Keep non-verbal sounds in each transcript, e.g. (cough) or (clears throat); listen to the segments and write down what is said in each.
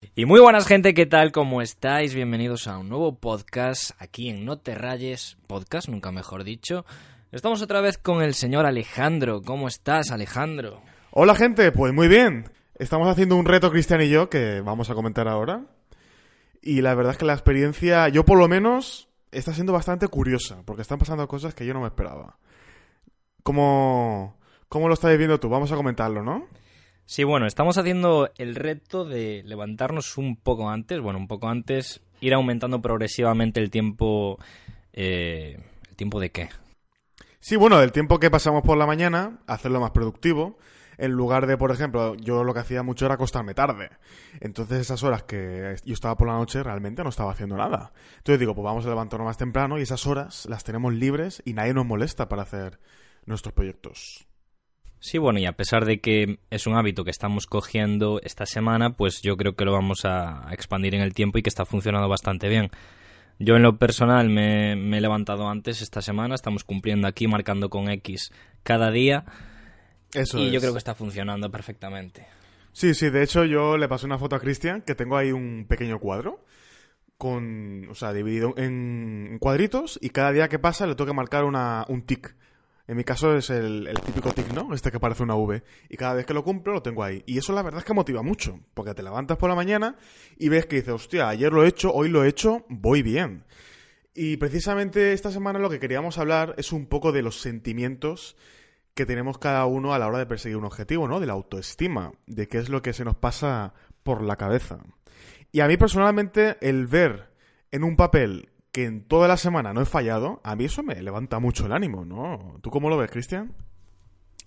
Y muy buenas gente, ¿qué tal? ¿Cómo estáis? Bienvenidos a un nuevo podcast aquí en No Te Rayes, podcast, nunca mejor dicho. Estamos otra vez con el señor Alejandro. ¿Cómo estás, Alejandro? Hola gente, pues muy bien. Estamos haciendo un reto Cristian y yo que vamos a comentar ahora. Y la verdad es que la experiencia, yo por lo menos, está siendo bastante curiosa, porque están pasando cosas que yo no me esperaba. ¿Cómo, cómo lo estás viendo tú? Vamos a comentarlo, ¿no? Sí, bueno, estamos haciendo el reto de levantarnos un poco antes, bueno, un poco antes, ir aumentando progresivamente el tiempo... Eh, ¿El tiempo de qué? Sí, bueno, el tiempo que pasamos por la mañana, hacerlo más productivo. En lugar de, por ejemplo, yo lo que hacía mucho era acostarme tarde. Entonces esas horas que yo estaba por la noche realmente no estaba haciendo nada. Entonces digo, pues vamos a levantarnos más temprano y esas horas las tenemos libres y nadie nos molesta para hacer nuestros proyectos. Sí, bueno, y a pesar de que es un hábito que estamos cogiendo esta semana, pues yo creo que lo vamos a expandir en el tiempo y que está funcionando bastante bien. Yo en lo personal me, he levantado antes esta semana, estamos cumpliendo aquí, marcando con X cada día. Eso y yo creo que está funcionando perfectamente. Sí, sí, de hecho yo le pasé una foto a Cristian, que tengo ahí un pequeño cuadro, con, o sea, dividido en cuadritos, y cada día que pasa le tengo que marcar una, un tic. En mi caso es el, típico tic, ¿no? Este que parece una V. Y cada vez que lo cumplo lo tengo ahí. Y eso la verdad es que motiva mucho. Porque te levantas por la mañana y ves que dices, hostia, ayer lo he hecho, hoy lo he hecho, voy bien. Y precisamente esta semana lo que queríamos hablar es un poco de los sentimientos que tenemos cada uno a la hora de perseguir un objetivo, ¿no? De la autoestima, de qué es lo que se nos pasa por la cabeza. Y a mí personalmente el ver en un papel que en toda la semana no he fallado, a mí eso me levanta mucho el ánimo, ¿no? ¿Tú cómo lo ves, Cristian?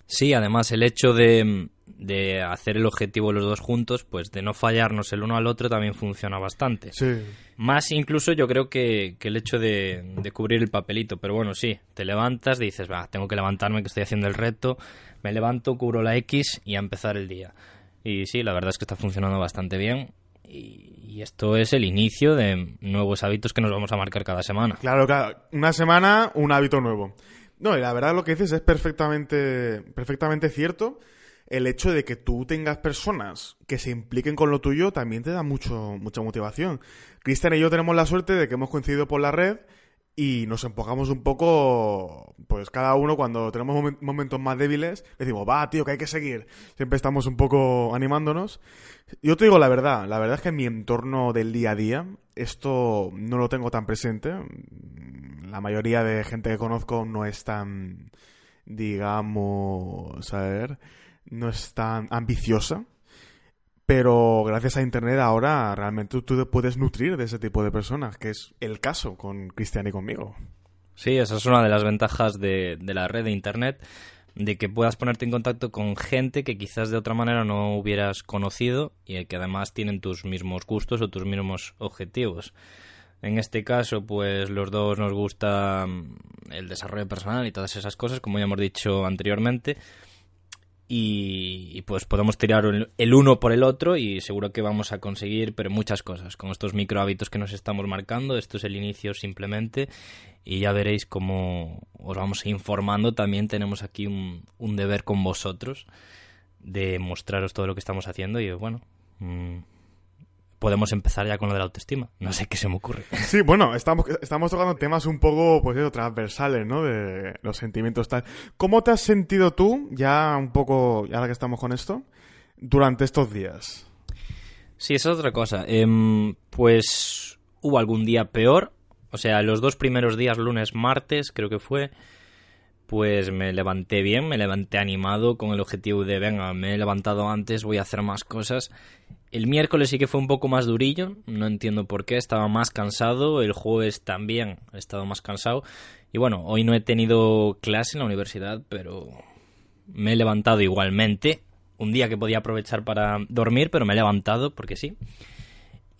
Sí, además el hecho de, de, hacer el objetivo los dos juntos, pues de no fallarnos el uno al otro también funciona bastante. Sí. Más incluso yo creo que, que el hecho de, de, cubrir el papelito. Pero bueno, sí, te levantas, dices, va, tengo que levantarme que estoy haciendo el reto, me levanto, cubro la X y a empezar el día. Y sí, la verdad es que está funcionando bastante bien. Y, esto es el inicio de nuevos hábitos que nos vamos a marcar cada semana. Claro, claro. Una semana, un hábito nuevo. No, y la verdad lo que dices es perfectamente, perfectamente cierto. El hecho de que tú tengas personas que se impliquen con lo tuyo también te da mucho, mucha motivación. Cristian y yo tenemos la suerte de que hemos coincidido por la red y nos empujamos un poco, pues cada uno cuando tenemos momentos más débiles, decimos, va, tío, que hay que seguir. Siempre estamos un poco animándonos. Yo te digo la verdad, la verdad es que en mi entorno del día a día, esto no lo tengo tan presente. La mayoría de gente que conozco no es tan, digamos, a ver, no es tan ambiciosa pero gracias a Internet ahora realmente tú te puedes nutrir de ese tipo de personas, que es el caso con Cristian y conmigo. Sí, esa es una de las ventajas de, la red de Internet, de que puedas ponerte en contacto con gente que quizás de otra manera no hubieras conocido y que además tienen tus mismos gustos o tus mismos objetivos. En este caso, pues los dos nos gusta mm, el desarrollo personal y todas esas cosas, como ya hemos dicho anteriormente y, pues podemos tirar el uno por el otro y seguro que vamos a conseguir pero muchas cosas con estos micro hábitos que nos estamos marcando. Esto es el inicio simplemente y ya veréis cómo os vamos informando. También tenemos aquí un, un deber con vosotros de mostraros todo lo que estamos haciendo y bueno mm, podemos empezar ya con lo de la autoestima. No sé qué se me ocurre. (laughs) Sí, bueno, estamos, estamos tocando temas un poco, pues eso, transversales, ¿no? De los sentimientos tal. ¿Cómo te has sentido tú, ya un poco, ahora que estamos con esto, durante estos días? Sí, esa es otra cosa. Em, pues hubo algún día peor. O sea, los dos primeros días, lunes, martes, creo que fue, pues me levanté bien, me levanté animado con el objetivo de, venga, me he levantado antes, voy a hacer más cosas el miércoles sí que fue un poco más durillo, no entiendo por qué, estaba más cansado, el jueves también he estado más cansado. Y bueno, hoy no he tenido clase en la universidad, pero me he levantado igualmente, un día que podía aprovechar para dormir, pero me he levantado porque sí.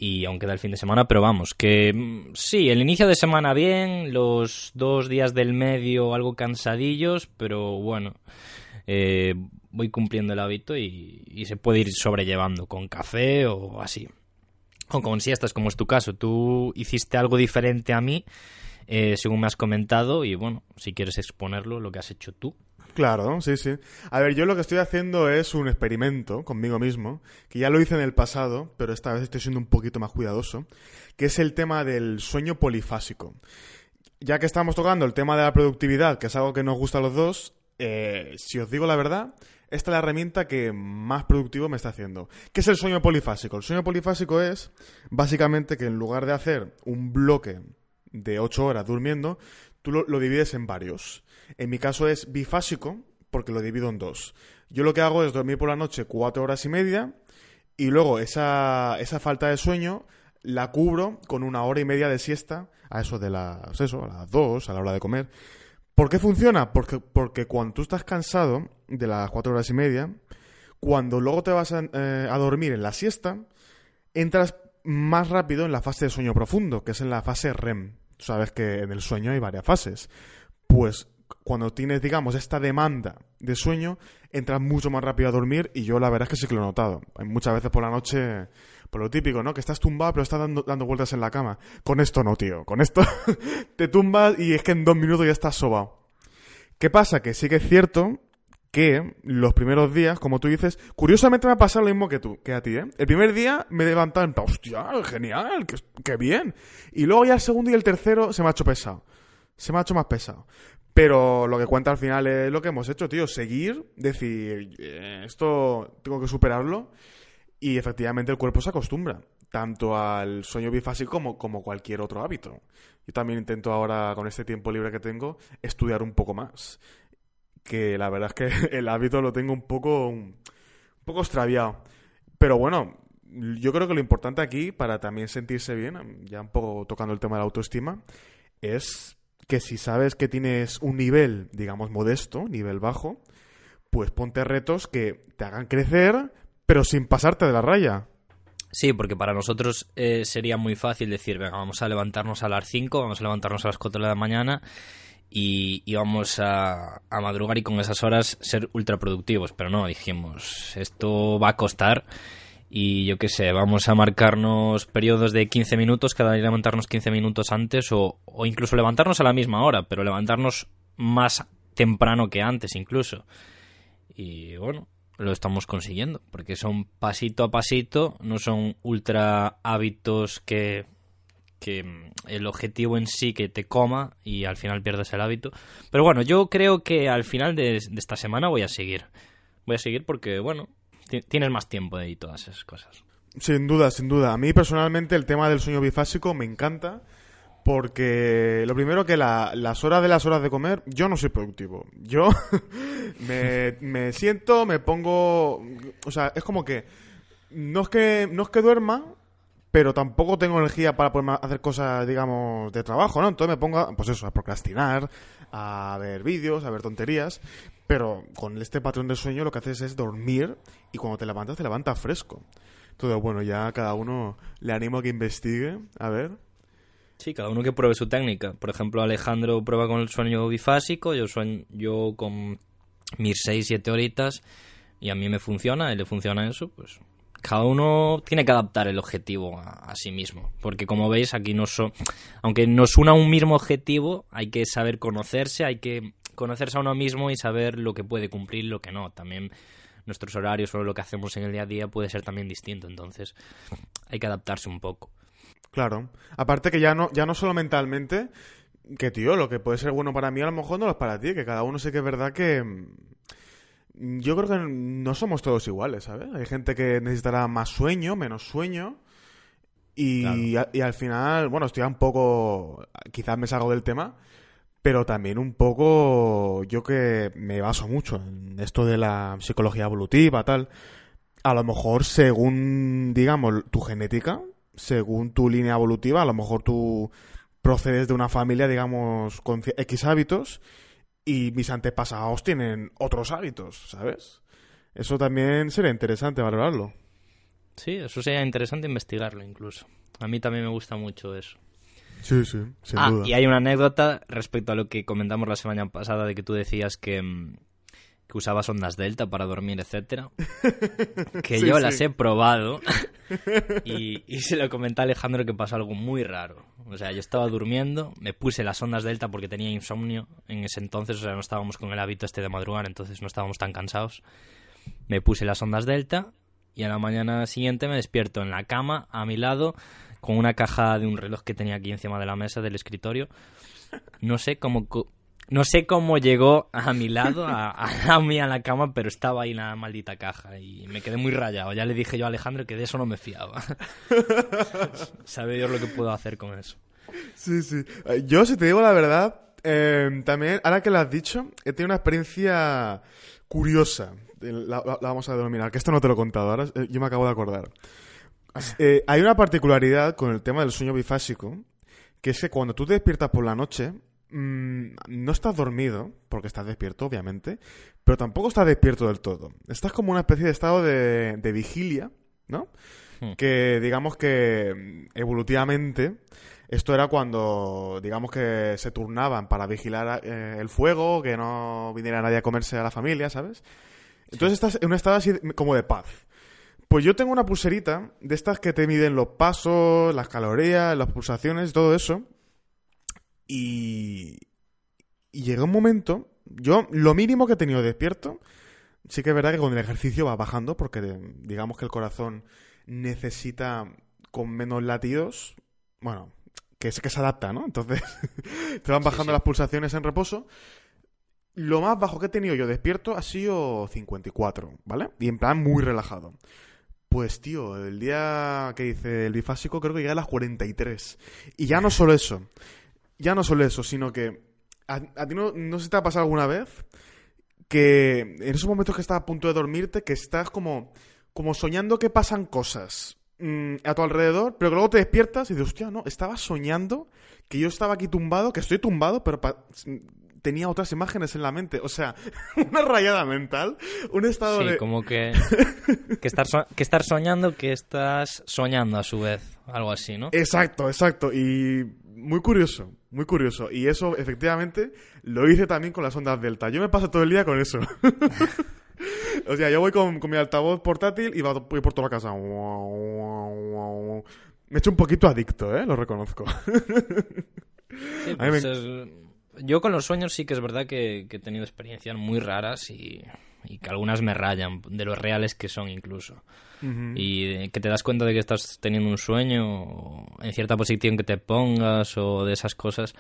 Y aún queda el fin de semana, pero vamos, que mm, sí, el inicio de semana bien, los dos días del medio algo cansadillos, pero bueno, eh, voy cumpliendo el hábito y, y, se puede ir sobrellevando con café o así. O con siestas, como es tu caso. Tú hiciste algo diferente a mí, eh, según me has comentado, y bueno, si quieres exponerlo, lo que has hecho tú. Claro, sí, sí. A ver, yo lo que estoy haciendo es un experimento conmigo mismo, que ya lo hice en el pasado, pero esta vez estoy siendo un poquito más cuidadoso, que es el tema del sueño polifásico. Ya que estamos tocando el tema de la productividad, que es algo que nos gusta a los dos, eh, si os digo la verdad, esta es la herramienta que más productivo me está haciendo. ¿Qué es el sueño polifásico? El sueño polifásico es básicamente que en lugar de hacer un bloque de 8 horas durmiendo, tú lo, lo divides en varios. En mi caso es bifásico, porque lo divido en dos. Yo lo que hago es dormir por la noche cuatro horas y media y luego esa, esa falta de sueño la cubro con una hora y media de siesta a eso de las, eso, a las dos, a la hora de comer. ¿Por qué funciona? Porque, porque cuando tú estás cansado de las cuatro horas y media, cuando luego te vas a, eh, a dormir en la siesta, entras más rápido en la fase de sueño profundo, que es en la fase REM. Sabes que en el sueño hay varias fases. Pues cuando tienes, digamos, esta demanda de sueño, entras mucho más rápido a dormir y yo la verdad es que sí que lo he notado. Muchas veces por la noche, por lo típico, ¿no? Que estás tumbado pero estás dando, dando vueltas en la cama. Con esto no, tío. Con esto (laughs) te tumbas y es que en dos minutos ya estás sobado. ¿Qué pasa? Que sí que es cierto que los primeros días, como tú dices, curiosamente me ha pasado lo mismo que tú, que a ti, ¿eh? El primer día me he levantado en hostia, genial, qué, qué bien. Y luego ya el segundo y el tercero se me ha hecho pesado. Se me ha hecho más pesado. Pero lo que cuenta al final es lo que hemos hecho, tío. Seguir, decir, eh, esto tengo que superarlo. Y efectivamente el cuerpo se acostumbra, tanto al sueño bifásico como, como cualquier otro hábito. Yo también intento ahora, con este tiempo libre que tengo, estudiar un poco más. Que la verdad es que (laughs) el hábito lo tengo un poco, un poco extraviado. Pero bueno, yo creo que lo importante aquí, para también sentirse bien, ya un poco tocando el tema de la autoestima, es que si sabes que tienes un nivel, digamos, modesto, nivel bajo, pues ponte retos que te hagan crecer, pero sin pasarte de la raya. Sí, porque para nosotros eh, sería muy fácil decir, venga, vamos a levantarnos a las 5, vamos a levantarnos a las 4 de la mañana y, y vamos a, a, madrugar y con esas horas ser ultra productivos. Pero no, dijimos, esto va a costar y yo qué sé, vamos a marcarnos periodos de 15 minutos, cada día levantarnos 15 minutos antes o, o incluso levantarnos a la misma hora, pero levantarnos más temprano que antes incluso. Y bueno, lo estamos consiguiendo, porque son pasito a pasito, no son ultra hábitos que, que el objetivo en sí que te coma y al final pierdes el hábito. Pero bueno, yo creo que al final de esta semana voy a seguir. Voy a seguir porque, bueno, tienes más tiempo de ahí todas esas cosas. Sin duda, sin duda. A mí personalmente el tema del sueño bifásico me encanta porque lo primero que la, las horas de las horas de comer, yo no soy productivo. Yo (laughs) me, me, siento, me pongo... O sea, es como que... No es que, no es que duerma, pero tampoco tengo energía para poder hacer cosas, digamos, de trabajo, ¿no? Entonces me pongo, pues eso, a procrastinar, a ver vídeos, a ver tonterías. Pero con este patrón de sueño lo que haces es dormir y cuando te levantas te levantas fresco. Entonces, bueno, ya cada uno le animo a que investigue, a ver. Sí, cada uno que pruebe su técnica. Por ejemplo, Alejandro prueba con el sueño bifásico, yo, sueño, yo con mis 6, 7 horitas y a mí me funciona, y le funciona eso, pues cada uno tiene que adaptar el objetivo a, sí mismo. Porque como veis, aquí no so, aunque nos una un mismo objetivo, hay que saber conocerse, hay que conocerse a uno mismo y saber lo que puede cumplir lo que no. También nuestros horarios o lo que hacemos en el día a día puede ser también distinto, entonces hay que adaptarse un poco. Claro. Aparte que ya no, ya no solo mentalmente, que tío, lo que puede ser bueno para mí a lo mejor no lo es para ti, que cada uno sé que es verdad que yo creo que no somos todos iguales, ¿sabes? Hay gente que necesitará más sueño, menos sueño. Y, claro. y, al final, bueno, estoy un poco. Quizás me salgo del tema. Pero también un poco. Yo que me baso mucho en esto de la psicología evolutiva, tal. A lo mejor, según, digamos, tu genética, según tu línea evolutiva, a lo mejor tú procedes de una familia, digamos, con X hábitos y mis antepasados tienen otros hábitos, ¿sabes? Eso también sería interesante valorarlo. Sí, eso sería interesante investigarlo incluso. A mí también me gusta mucho eso. Sí, sí, sin ah, duda. y hay una anécdota respecto a lo que comentamos la semana pasada de que tú decías que, mm, que usabas ondas delta para dormir, etcétera. (laughs) Que Sí, yo sí. las he probado (laughs) y, se lo comenté a Alejandro que pasó algo muy raro. O sea, yo estaba durmiendo, me puse las ondas delta porque tenía insomnio en ese entonces, o sea, no estábamos con el hábito este de madrugar, entonces no estábamos tan cansados. Me puse las ondas delta y a la mañana siguiente me despierto en la cama a mi lado con una caja de un reloj que tenía aquí encima de la mesa del escritorio. No sé cómo no sé cómo llegó a mi lado, a, mí a la cama, pero estaba ahí la maldita caja y me quedé muy rayado. Ya le dije yo a Alejandro que de eso no me fiaba. (laughs) Sabe Dios lo que puedo hacer con eso. Sí, sí. Eh, Yo, si te digo la verdad, eh, también, ahora que lo has dicho, he tenido una experiencia curiosa. Eh, La, vamos a denominar, que esto no te lo he contado, ahora eh, yo me acabo de acordar. Hay una particularidad con el tema del sueño bifásico, que es que cuando tú te despiertas por la noche, mm, no estás dormido, porque estás despierto, obviamente, pero tampoco estás despierto del todo. Estás como una especie de estado de, de vigilia, ¿no? Hmm. Que digamos que evolutivamente esto era cuando, digamos que se turnaban para vigilar eh, el fuego, que no viniera nadie a comerse a la familia, ¿sabes? Entonces estás en un estado así como de paz. Pues yo tengo una pulserita de estas que te miden los pasos, las calorías, las pulsaciones, todo eso. Y, y llega un momento, yo lo mínimo que he tenido despierto, sí que es verdad que con el ejercicio va bajando porque digamos que el corazón necesita con menos latidos, bueno, que es que se adapta, ¿no? Entonces (laughs) te van Sí, bajando sí. las pulsaciones en reposo. Lo más bajo que he tenido yo despierto ha sido 54, ¿vale? Y en plan muy relajado. Pues tío, el día que hice el bifásico creo que llegué a las 43. Y ya no solo eso, ya no solo eso, sino que a, a ti no, si te ha pasado alguna vez que en esos momentos que estás a punto de dormirte, que estás como, como soñando que pasan cosas mm, a tu alrededor, pero que luego te despiertas y dices, hostia, no, estaba soñando que yo estaba aquí tumbado, que estoy tumbado, pero tenía otras imágenes en la mente. O sea, (laughs) una rayada mental, un estado Sí, de... como que, (laughs) que, estar so- que estar soñando que estás soñando a su vez. Algo así, ¿no? Exacto, exacto. Y muy curioso, muy curioso. Y eso, efectivamente, lo hice también con las ondas delta. Yo me paso todo el día con eso. (laughs) o sea, yo voy con, con mi altavoz portátil y voy por toda la casa. Me he hecho un poquito adicto, ¿eh? Lo reconozco. Sí, (laughs) pues me- es- Yo con los sueños sí que es verdad que, que he tenido experiencias muy raras y, y que algunas me rayan, de lo reales que son incluso. Y de- que te das cuenta de que estás teniendo un sueño, o en cierta posición que te pongas o de esas cosas,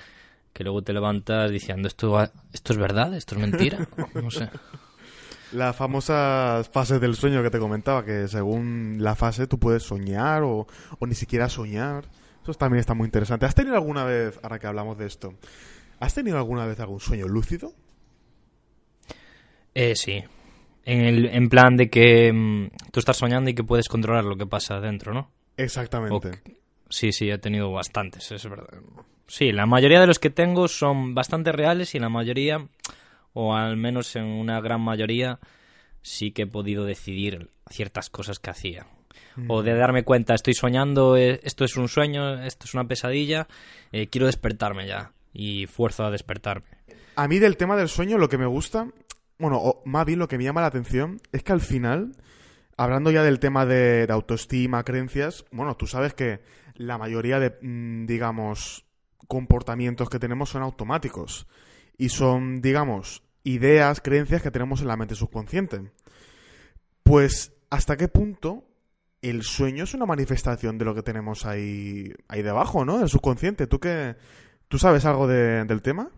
que luego te levantas diciendo, ¿esto, esto es verdad? ¿Esto es mentira? (laughs) No sé. Las famosas fases del sueño que te comentaba, que según la fase tú puedes soñar o, o ni siquiera soñar. Eso también está muy interesante. ¿Has tenido alguna vez, ahora que hablamos de esto, ¿has tenido alguna vez algún sueño lúcido? Eh, sí. En, el, en plan de que mm, tú estás soñando y que puedes controlar lo que pasa dentro, ¿no? Exactamente. Sí, sí, he tenido bastantes, es verdad. Sí, la mayoría de los que tengo son bastante reales y la mayoría, o al menos en una gran mayoría, sí que he podido decidir ciertas cosas que hacía. O de darme cuenta, estoy soñando, eh, esto es un sueño, esto es una pesadilla, eh, quiero despertarme ya. Y fuerzo a despertarme. A mí del tema del sueño lo que me gusta, bueno, o más bien lo que me llama la atención, es que al final, hablando ya del tema de, autoestima, creencias, bueno, tú sabes que la mayoría de, mm, digamos, comportamientos que tenemos son automáticos. Y son, digamos, ideas, creencias que tenemos en la mente subconsciente. Pues, ¿hasta qué punto el sueño es una manifestación de lo que tenemos ahí, ahí debajo, ¿no? El subconsciente. ¿Tú qué, ¿Tú sabes algo de- del tema?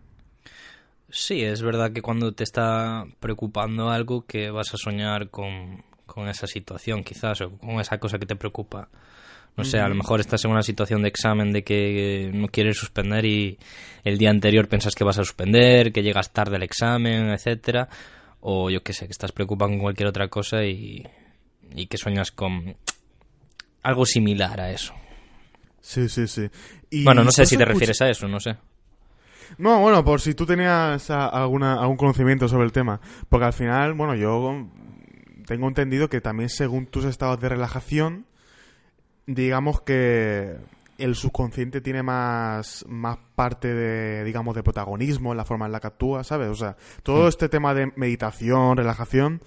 Sí, es verdad que cuando te está preocupando algo que vas a soñar con, con esa situación quizás o con esa cosa que te preocupa. No sé, a lo mejor estás en una situación de examen de que no quieres suspender y el día anterior piensas que vas a suspender, que llegas tarde al examen, etcétera, o yo qué sé, que estás preocupado con cualquier otra cosa y, y que sueñas con algo similar a eso. Sí, sí, sí. Y Bueno, no sé ¿tú si te refieres a eso, no sé. No, bueno, por si tú tenías a- alguna, algún conocimiento sobre el tema. Porque al final, bueno, yo tengo entendido que también según tus estados de relajación, digamos que el subconsciente tiene más, más parte de, digamos, de protagonismo en la forma en la que actúa, ¿sabes? O sea, todo este tema de meditación, relajación,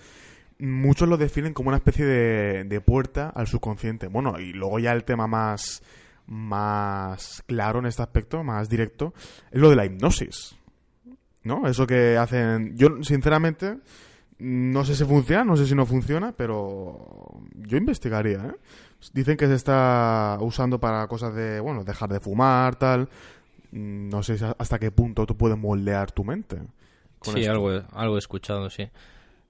muchos lo definen como una especie de, de puerta al subconsciente. Bueno, y luego ya el tema más, más claro en este aspecto, más directo, es lo de la hipnosis. ¿No? Eso que hacen... Yo, sinceramente, no sé si funciona, no sé si no funciona, pero yo investigaría, ¿eh? Dicen que se está usando para cosas de, bueno, dejar de fumar, tal. No sé hasta qué punto tú puedes moldear tu mente. Sí, algo, algo he escuchado, sí.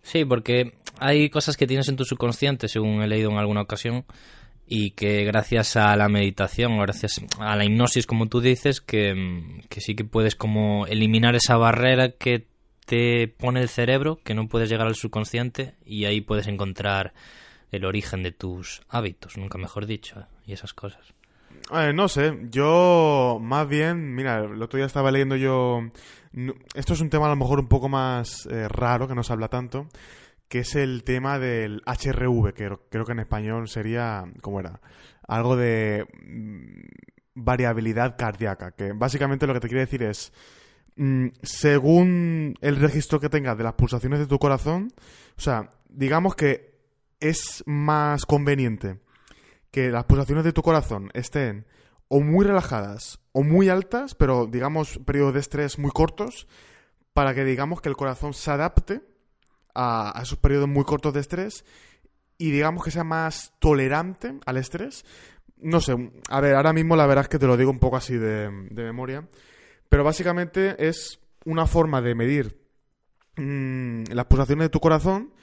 Sí, porque hay cosas que tienes en tu subconsciente, según he leído en alguna ocasión, y que gracias a la meditación, gracias a la hipnosis, como tú dices, que, que sí que puedes como eliminar esa barrera que te pone el cerebro, que no puedes llegar al subconsciente, y ahí puedes encontrar el origen de tus hábitos, nunca mejor dicho, y esas cosas. Eh, no sé, yo más bien, mira, el otro día estaba leyendo yo, esto es un tema a lo mejor un poco más eh, raro, que no se habla tanto, que es el tema del HRV, que creo que en español sería, ¿cómo era? Algo de mm, variabilidad cardíaca, que básicamente lo que te quiere decir es, mm, según el registro que tengas de las pulsaciones de tu corazón, o sea, digamos que es más conveniente que las pulsaciones de tu corazón estén o muy relajadas o muy altas, pero digamos periodos de estrés muy cortos, para que digamos que el corazón se adapte a, esos periodos muy cortos de estrés y digamos que sea más tolerante al estrés. No sé, a ver, ahora mismo la verdad es que te lo digo un poco así de, memoria, pero básicamente es una forma de medir mm, las pulsaciones de tu corazón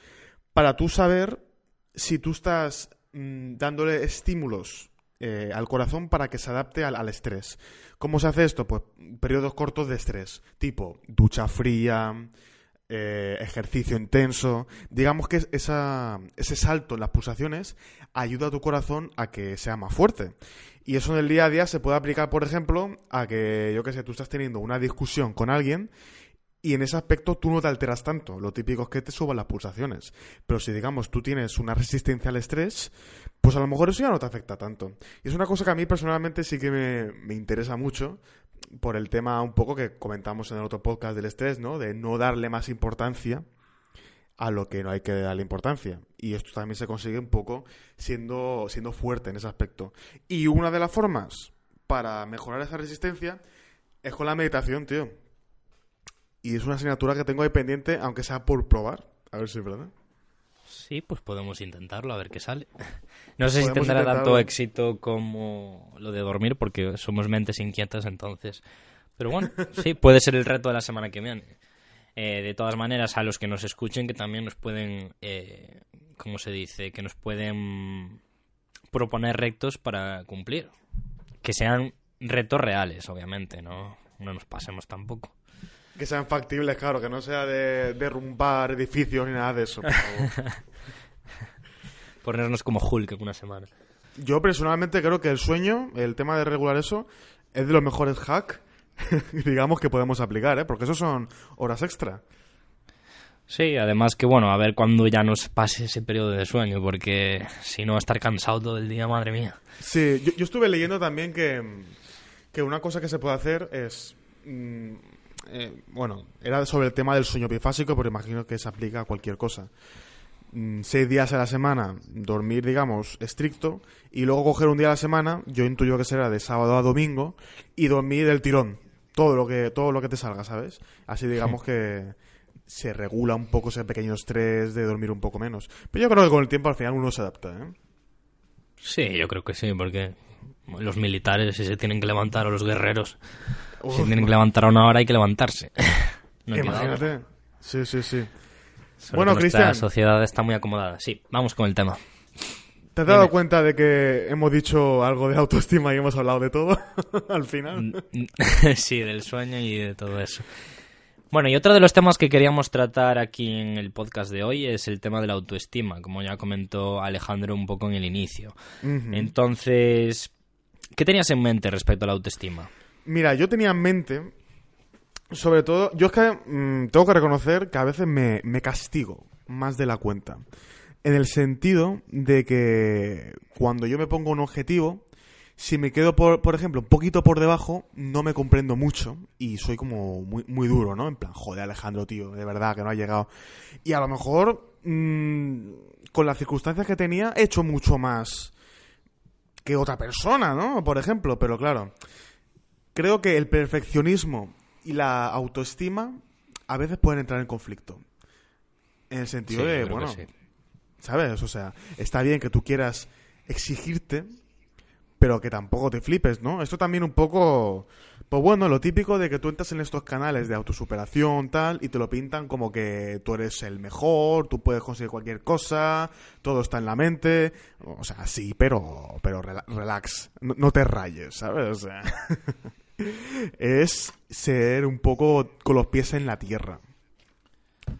para tú saber si tú estás mm, dándole estímulos eh, al corazón para que se adapte al, estrés. ¿Cómo se hace esto? Pues periodos cortos de estrés, tipo ducha fría, eh, ejercicio intenso. Digamos que esa, ese salto en las pulsaciones ayuda a tu corazón a que sea más fuerte. Y eso en el día a día se puede aplicar, por ejemplo, a que, yo qué sé, tú estás teniendo una discusión con alguien y en ese aspecto tú no te alteras tanto. Lo típico es que te suban las pulsaciones. Pero si, digamos, tú tienes una resistencia al estrés, pues a lo mejor eso ya no te afecta tanto. Y es una cosa que a mí personalmente sí que me, interesa mucho por el tema un poco que comentamos en el otro podcast del estrés, ¿no? De no darle más importancia a lo que no hay que darle importancia. Y esto también se consigue un poco siendo, siendo fuerte en ese aspecto. Y una de las formas para mejorar esa resistencia es con la meditación, tío. Y es una asignatura que tengo ahí pendiente, aunque sea por probar. A ver si es verdad. Sí, pues podemos intentarlo, a ver qué sale. (laughs) No sé si tendrá tanto éxito como lo de dormir, porque somos mentes inquietas entonces. Pero bueno, (laughs) sí, puede ser el reto de la semana que viene. Eh, de todas maneras, a los que nos escuchen, que también nos pueden, eh, ¿cómo se dice? Que nos pueden proponer retos para cumplir. Que sean retos reales, obviamente, ¿no? No nos pasemos tampoco. Que sean factibles, claro, que no sea de derrumbar edificios ni nada de eso. (laughs) Ponernos como Hulk en una semana. Yo personalmente creo que el sueño, el tema de regular eso, es de los mejores hacks, (laughs) digamos, que podemos aplicar, ¿eh? Porque eso son horas extra. Sí, además que bueno, a ver cuándo ya nos pase ese periodo de sueño, porque si no, estar cansado todo el día, madre mía. Sí, yo, estuve leyendo también que, que una cosa que se puede hacer es mm, eh, bueno, era sobre el tema del sueño bifásico, pero imagino que se aplica a cualquier cosa. Mm, seis días a la semana, dormir, digamos, estricto, y luego coger un día a la semana, yo intuyo que será de sábado a domingo, y dormir del tirón. Todo lo que, todo lo que te salga, ¿sabes? Así digamos (laughs) que se regula un poco ese pequeño estrés de dormir un poco menos. Pero yo creo que con el tiempo al final uno se adapta, ¿eh? Sí, yo creo que sí, porque los militares si se tienen que levantar o los guerreros si tienen que levantar a una hora hay que levantarse. (laughs) Imagínate. Sí, sí, sí. bueno, Cristian. La sociedad está muy acomodada. Sí, vamos con el tema. ¿Te has dado cuenta de que hemos dicho algo de autoestima y hemos hablado de todo (laughs) al final? (laughs) Sí, del sueño y de todo eso. Bueno, y otro de los temas que queríamos tratar aquí en el podcast de hoy es el tema de la autoestima, como ya comentó Alejandro un poco en el inicio. Entonces, ¿qué tenías en mente respecto a la autoestima? Mira, yo tenía en mente, sobre todo, yo es que mm, tengo que reconocer que a veces me, castigo más de la cuenta. en el sentido de que cuando yo me pongo un objetivo, si me quedo, por, por ejemplo, un poquito por debajo, no me comprendo mucho y soy como muy, muy duro, ¿no? En plan, joder, Alejandro, tío, de verdad que no ha llegado. Y a lo mejor, mm, con las circunstancias que tenía, he hecho mucho más que otra persona, ¿no? Por ejemplo, pero claro, creo que el perfeccionismo y la autoestima a veces pueden entrar en conflicto. En el sentido Sí, de, bueno, sí. ¿sabes? O sea, está bien que tú quieras exigirte, pero que tampoco te flipes, ¿no? Esto también un poco, pues bueno, lo típico de que tú entras en estos canales de autosuperación, tal, y te lo pintan como que tú eres el mejor, tú puedes conseguir cualquier cosa, todo está en la mente, o sea, sí, pero, pero rela- relax, no, no te rayes, ¿sabes? O sea, (laughs) es ser un poco con los pies en la tierra.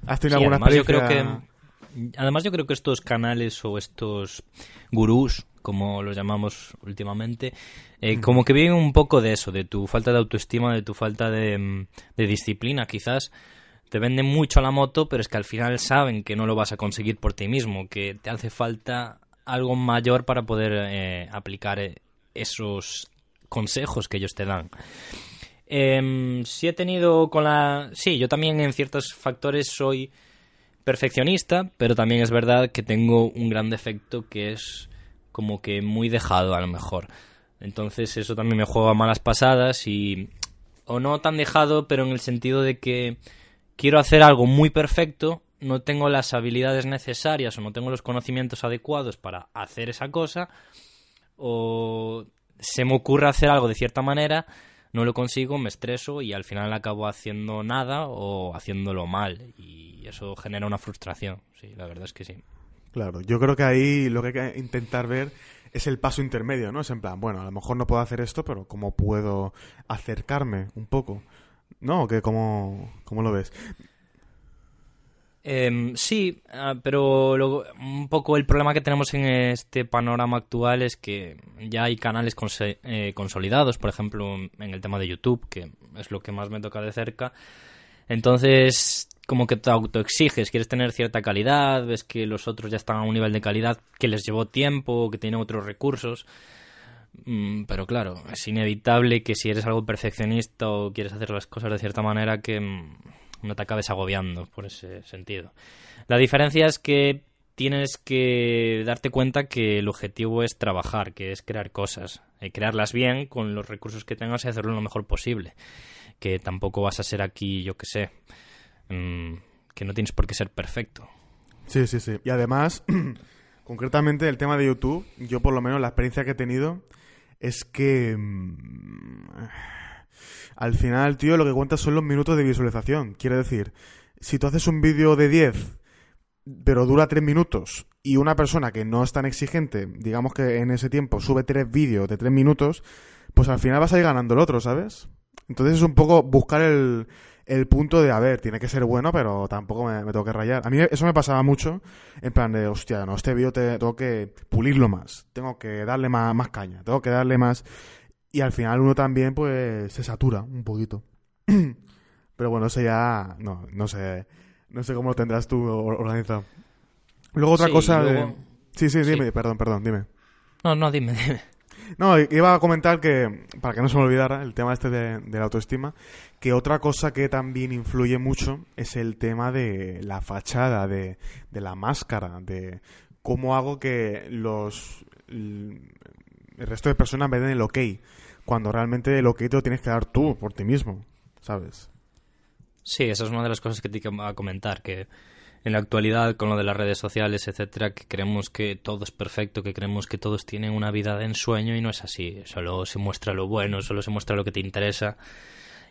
¿Has tenido Sí, alguna además yo creo experiencia? que además yo creo que estos canales o estos gurús como los llamamos últimamente eh, como que viven un poco de eso de tu falta de autoestima de tu falta de, mm, de disciplina quizás te venden mucho la moto pero es que al final saben que no lo vas a conseguir por ti mismo que te hace falta algo mayor para poder eh, aplicar eh, esos consejos que ellos te dan Em, sí he tenido con la... Sí, yo también en ciertos factores soy perfeccionista, pero también es verdad que tengo un gran defecto que es como que muy dejado a lo mejor. Entonces eso también me juega malas pasadas y... O no tan dejado, pero en el sentido de que quiero hacer algo muy perfecto, no tengo las habilidades necesarias o no tengo los conocimientos adecuados para hacer esa cosa, o se me ocurre hacer algo de cierta manera, no lo consigo, me estreso y al final acabo haciendo nada o haciéndolo mal. Y eso genera una frustración. Sí, la verdad es que sí. Claro, yo creo que ahí lo que hay que intentar ver es el paso intermedio, ¿no? Es en plan, bueno, a lo mejor no puedo hacer esto, pero ¿cómo puedo acercarme un poco? ¿No? ¿Que cómo, ¿Cómo lo ves? Em, sí, ah, pero luego, un poco el problema que tenemos en este panorama actual es que ya hay canales conse- eh, consolidados, por ejemplo, en el tema de YouTube, que es lo que más me toca de cerca. Entonces, como que te autoexiges, quieres tener cierta calidad, ves que los otros ya están a un nivel de calidad que les llevó tiempo, que tienen otros recursos. Mm, Pero claro, es inevitable que si eres algo perfeccionista o quieres hacer las cosas de cierta manera que mm, no te acabes agobiando por ese sentido. La diferencia es que tienes que darte cuenta que el objetivo es trabajar, que es crear cosas, y crearlas bien con los recursos que tengas y hacerlo lo mejor posible. Que tampoco vas a ser aquí, yo que sé, mm, que no tienes por qué ser perfecto. Sí, sí, sí. Y además, (clears throat) concretamente el tema de YouTube, yo por lo menos la experiencia que he tenido es que mm, al final, tío, lo que cuenta son los minutos de visualización. Quiere decir, si tú haces un vídeo de 10, pero dura 3 minutos, y una persona que no es tan exigente, digamos que en ese tiempo sube 3 vídeos de 3 minutos, pues al final vas a ir ganando el otro, ¿sabes? Entonces es un poco buscar el, el punto de, a ver, tiene que ser bueno, pero tampoco me, me tengo que rayar. A mí eso me pasaba mucho, en plan de, hostia, no, este vídeo te, tengo que pulirlo más, tengo que darle más, más caña, tengo que darle más... Y al final uno también, pues, se satura un poquito. (clears throat) pero bueno, eso ya, no, no sé, no sé cómo lo tendrás tú or- organizado. Luego otra Sí, cosa luego- de... Sí, sí, dime, Sí. perdón, perdón, dime. No, no, dime, dime. No, iba a comentar que, para que no se me olvidara, el tema este de, de la autoestima, que otra cosa que también influye mucho es el tema de la fachada, de, de la máscara, de cómo hago que los el resto de personas me den el ok, cuando realmente el ok te lo tienes que dar tú, por ti mismo, ¿sabes? Sí, esa es una de las cosas que te iba a comentar, que en la actualidad con lo de las redes sociales, etcétera, que creemos que todo es perfecto, que creemos que todos tienen una vida de ensueño y no es así. Solo se muestra lo bueno, solo se muestra lo que te interesa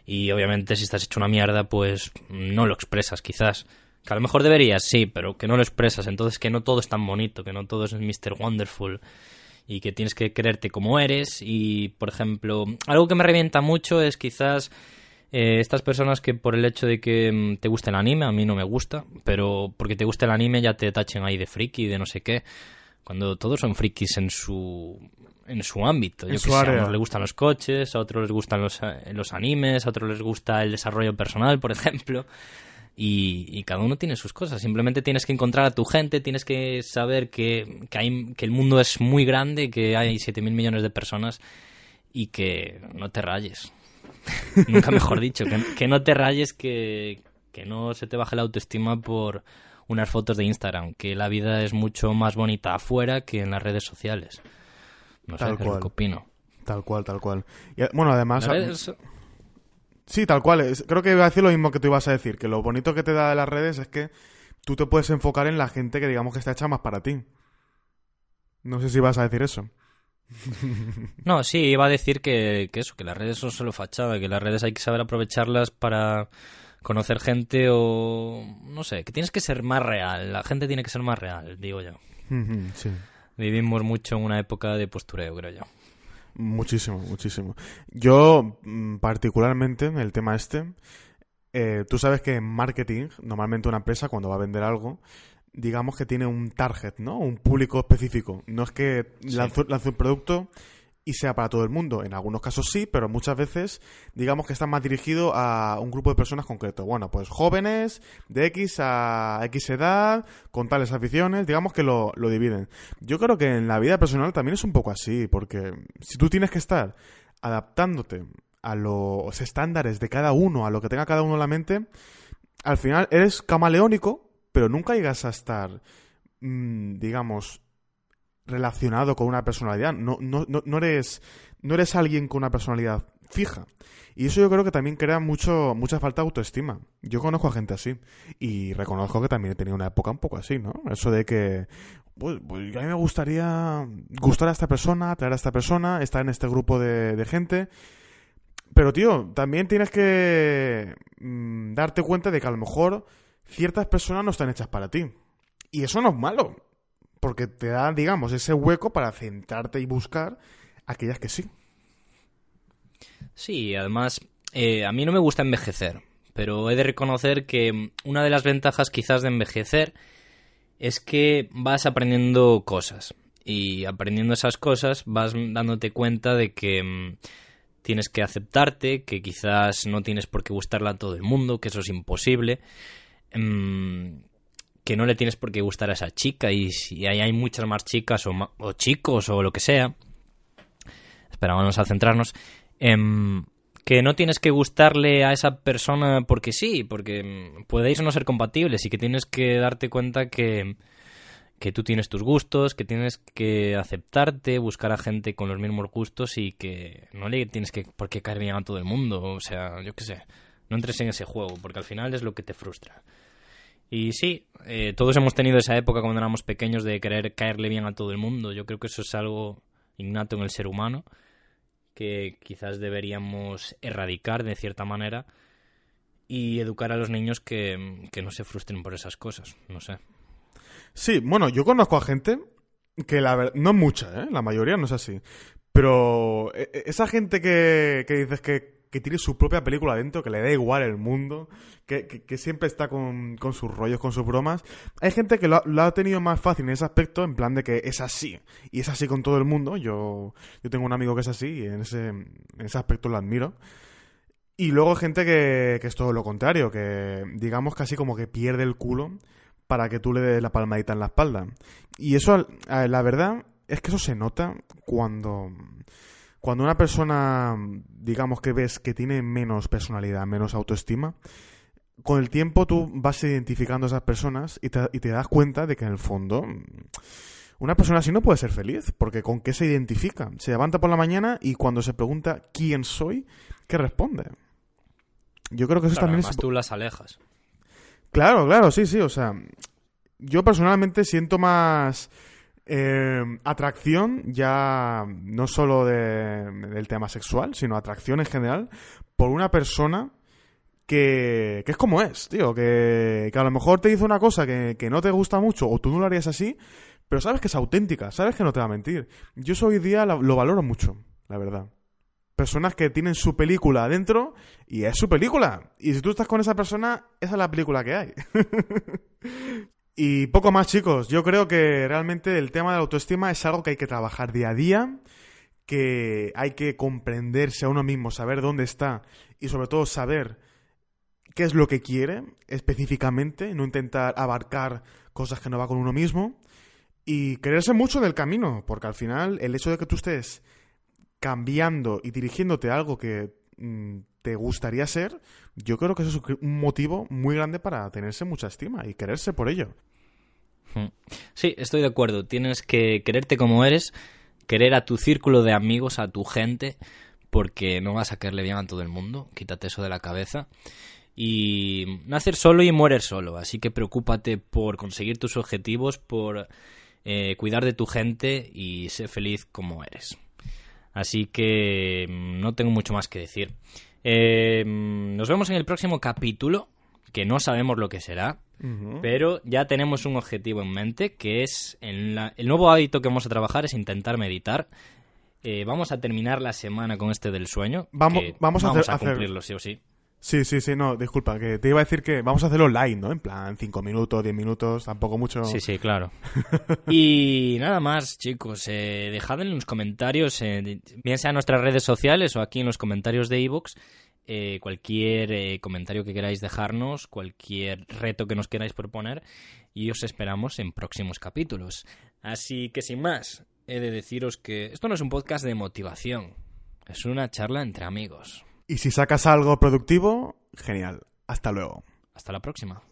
y obviamente si estás hecho una mierda, pues no lo expresas quizás. Que a lo mejor deberías, sí, pero que no lo expresas, entonces que no todo es tan bonito, que no todo es Mr. Wonderful y que tienes que creerte como eres y, por ejemplo, algo que me revienta mucho es quizás eh, estas personas que por el hecho de que mm, te guste el anime, a mí no me gusta, pero porque te gusta el anime ya te tachen ahí de friki, de no sé qué, cuando todos son frikis en su en su ámbito. En su a unos les gustan los coches, a otros les gustan los, los animes, a otros les gusta el desarrollo personal, por ejemplo. Y, cada uno tiene sus cosas. Simplemente tienes que encontrar a tu gente, tienes que saber que, que, hay, que el mundo es muy grande, que hay 7.000 millones de personas y que no te rayes. (laughs) Nunca mejor dicho, que, no te rayes, que, que no se te baje la autoestima por unas fotos de Instagram, que la vida es mucho más bonita afuera que en las redes sociales. No sé, qué opino. Tal cual, tal cual. bueno, además... Sí, tal cual. Creo que iba a decir lo mismo que tú ibas a decir, que lo bonito que te da de las redes es que tú te puedes enfocar en la gente que digamos que está hecha más para ti. No sé si vas a decir eso. (laughs) No, sí, iba a decir que, que, eso, que las redes son solo fachada, que las redes hay que saber aprovecharlas para conocer gente o no sé, que tienes que ser más real, la gente tiene que ser más real, digo yo. sí. Vivimos mucho en una época de postureo, creo yo. Muchísimo, muchísimo. Yo, mm, particularmente, el tema este, eh, tú sabes que en marketing, normalmente una empresa cuando va a vender algo, digamos que tiene un target, ¿no? Un público específico. No es que lance, un producto y sea para todo el mundo. En algunos casos sí, pero muchas veces digamos que está más dirigido a un grupo de personas concreto. Bueno, pues jóvenes de X a X edad, con tales aficiones, digamos que lo, lo dividen. Yo creo que en la vida personal también es un poco así, porque si tú tienes que estar adaptándote a los estándares de cada uno, a lo que tenga cada uno en la mente, al final eres camaleónico pero nunca llegas a estar, mm, digamos, relacionado con una personalidad. No, no, no, eres, no eres alguien con una personalidad fija. Y eso yo creo que también crea mucho, mucha falta de autoestima. Yo conozco a gente así. Y reconozco que también he tenido una época un poco así, ¿no? Eso de que, pues, pues a mí me gustaría gustar a esta persona, atraer a esta persona, estar en este grupo de, gente. Pero, tío, también tienes que mm, darte cuenta de que a lo mejor ciertas personas no están hechas para ti. Y eso no es malo, porque te da, digamos, ese hueco para centrarte y buscar aquellas que sí. Sí, además, eh, a mí no me gusta envejecer, pero he de reconocer que una de las ventajas quizás de envejecer es que vas aprendiendo cosas. Y aprendiendo esas cosas vas dándote cuenta de que mm, tienes que aceptarte, que quizás no tienes por qué gustarla a todo el mundo, que eso es imposible Em, que no le tienes por qué gustar a esa chica y si hay, hay muchas más chicas o, chicos o lo que sea, esperábamos a centrarnos, em, que no tienes que gustarle a esa persona porque sí, porque em, podéis no ser compatibles y que tienes que darte cuenta que, que tú tienes tus gustos, que tienes que aceptarte, buscar a gente con los mismos gustos y que no le tienes que por qué caer bien a todo el mundo, o sea, yo qué sé, no entres en ese juego porque al final es lo que te frustra. Y sí, eh, todos hemos tenido esa época cuando éramos pequeños de querer caerle bien a todo el mundo. Yo creo que eso es algo innato en el ser humano que quizás deberíamos erradicar de cierta manera y educar a los niños que, no se frustren por esas cosas. No sé. Sí, bueno, yo conozco a gente que la no mucha, ¿eh? la mayoría no es así. Pero e, e, esa gente que, que dices que que tiene su propia película dentro, que le da igual el mundo, que, que, siempre está con, con, sus rollos, con sus bromas. Hay gente que lo ha, tenido más fácil en ese aspecto, en plan de que es así, y es así con todo el mundo. Yo, yo tengo un amigo que es así, y en ese, en ese aspecto lo admiro. Y luego gente que, que es todo lo contrario, que digamos casi como que pierde el culo para que tú le des la palmadita en la espalda. Y eso, la verdad, es que eso se nota cuando cuando una persona, digamos que ves que tiene menos personalidad, menos autoestima, con el tiempo tú vas identificando a esas personas y te, y te das cuenta de que en el fondo una persona así no puede ser feliz, porque ¿con qué se identifica? Se levanta por la mañana y cuando se pregunta quién soy, ¿qué responde? Yo creo que eso también es... tú las alejas. Claro, claro, sí, sí, o sea, yo personalmente siento más eh, atracción ya no solo del tema sexual, sino atracción en general por una persona que, que es como es, tío, que, que, a lo mejor te dice una cosa que, que, no te gusta mucho o tú no lo harías así, pero sabes que es auténtica, sabes que no te va a mentir. Yo eso hoy día lo, lo valoro mucho, la verdad. Personas que tienen su película adentro y es su película. Y si tú estás con esa persona, esa es la película que hay. (laughs) Y poco más, chicos. Yo creo que realmente el tema de la autoestima es algo que hay que trabajar día a día, que hay que comprenderse a uno mismo, saber dónde está y sobre todo saber qué es lo que quiere específicamente, no intentar abarcar cosas que no va con uno mismo y quererse mucho del camino, porque al final el hecho de que tú estés cambiando y dirigiéndote a algo que te gustaría ser, yo creo que eso es un motivo muy grande para tenerse mucha estima y quererse por ello. Hmm. Sí, estoy de acuerdo. Tienes que quererte como eres, querer a tu círculo de amigos, a tu gente, porque no vas a quererle bien a todo el mundo. Quítate eso de la cabeza. Y nacer solo y mueres solo. Así que preocúpate por conseguir tus objetivos, por eh, cuidar de tu gente y ser feliz como eres. Así que mm, no tengo mucho más que decir. Eh, mm, nos vemos en el próximo capítulo, que no sabemos lo que será, pero ya tenemos un objetivo en mente, que es el nuevo hábito que vamos a trabajar es intentar meditar. Eh, vamos a terminar la semana con este del sueño. Vamos, vamos, a, cumplirlo, sí o sí. Sí, sí, sí, no, disculpa, que te iba a decir que vamos a hacerlo online, ¿no? En plan, 5 minutos, 10 minutos, tampoco mucho. Sí, sí, claro. (laughs) y nada más, chicos, eh, dejad en los comentarios, eh, bien sea en nuestras redes sociales o aquí en los comentarios de ebooks, eh, cualquier eh, comentario que queráis dejarnos, cualquier reto que nos queráis proponer y os esperamos en próximos capítulos. Así que sin más, he de deciros que esto no es un podcast de motivación, es una charla entre amigos. Y si sacas algo productivo, genial. Hasta luego. Hasta la próxima.